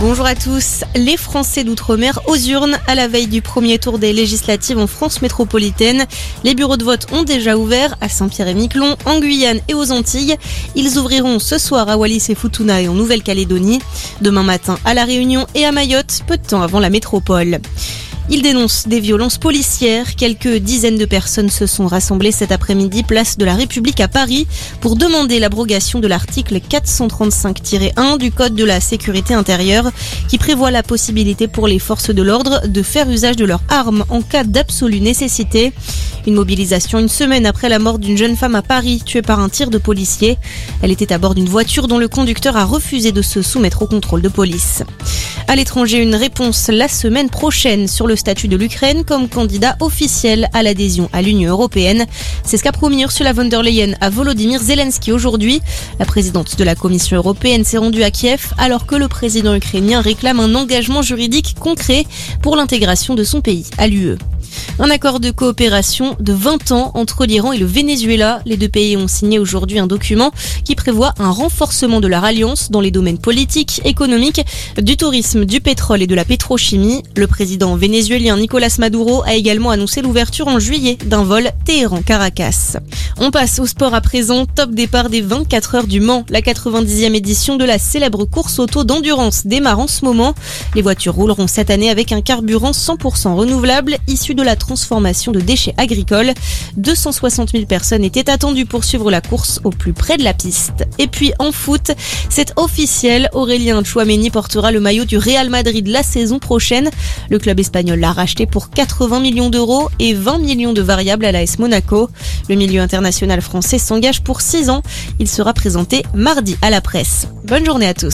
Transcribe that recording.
Bonjour à tous. Les Français d'outre-mer aux urnes à la veille du premier tour des législatives en France métropolitaine. Les bureaux de vote ont déjà ouvert à Saint-Pierre-et-Miquelon, en Guyane et aux Antilles. Ils ouvriront ce soir à Wallis et Futuna et en Nouvelle-Calédonie. Demain matin à La Réunion et à Mayotte, peu de temps avant la métropole. Il dénonce des violences policières. Quelques dizaines de personnes se sont rassemblées cet après-midi place de la République à Paris pour demander l'abrogation de l'article 435-1 du Code de la sécurité intérieure qui prévoit la possibilité pour les forces de l'ordre de faire usage de leurs armes en cas d'absolue nécessité. Une mobilisation une semaine après la mort d'une jeune femme à Paris tuée par un tir de policier. Elle était à bord d'une voiture dont le conducteur a refusé de se soumettre au contrôle de police. À l'étranger, une réponse la semaine prochaine sur le statut de l'Ukraine comme candidat officiel à l'adhésion à l'Union européenne. C'est ce qu'a promis Ursula von der Leyen à Volodymyr Zelensky aujourd'hui. La présidente de la Commission européenne s'est rendue à Kiev alors que le président ukrainien réclame un engagement juridique concret pour l'intégration de son pays à l'UE. Un accord de coopération de 20 ans entre l'Iran et le Venezuela. Les deux pays ont signé aujourd'hui un document qui prévoit un renforcement de leur alliance dans les domaines politiques, économiques, du tourisme, du pétrole et de la pétrochimie. Le président vénézuélien Nicolas Maduro a également annoncé l'ouverture en juillet d'un vol Téhéran-Caracas. On passe au sport à présent. Top départ des 24 heures du Mans. La 90e édition de la célèbre course auto d'endurance démarre en ce moment. Les voitures rouleront cette année avec un carburant 100% renouvelable issu de la transformation de déchets agricoles. 260 000 personnes étaient attendues pour suivre la course au plus près de la piste. Et puis en foot, c'est officiel, Aurélien Chouameni portera le maillot du Real Madrid la saison prochaine. Le club espagnol l'a racheté pour 80 millions d'euros et 20 millions de variables à l'AS Monaco. Le milieu international français s'engage pour 6 ans. Il sera présenté mardi à la presse. Bonne journée à tous.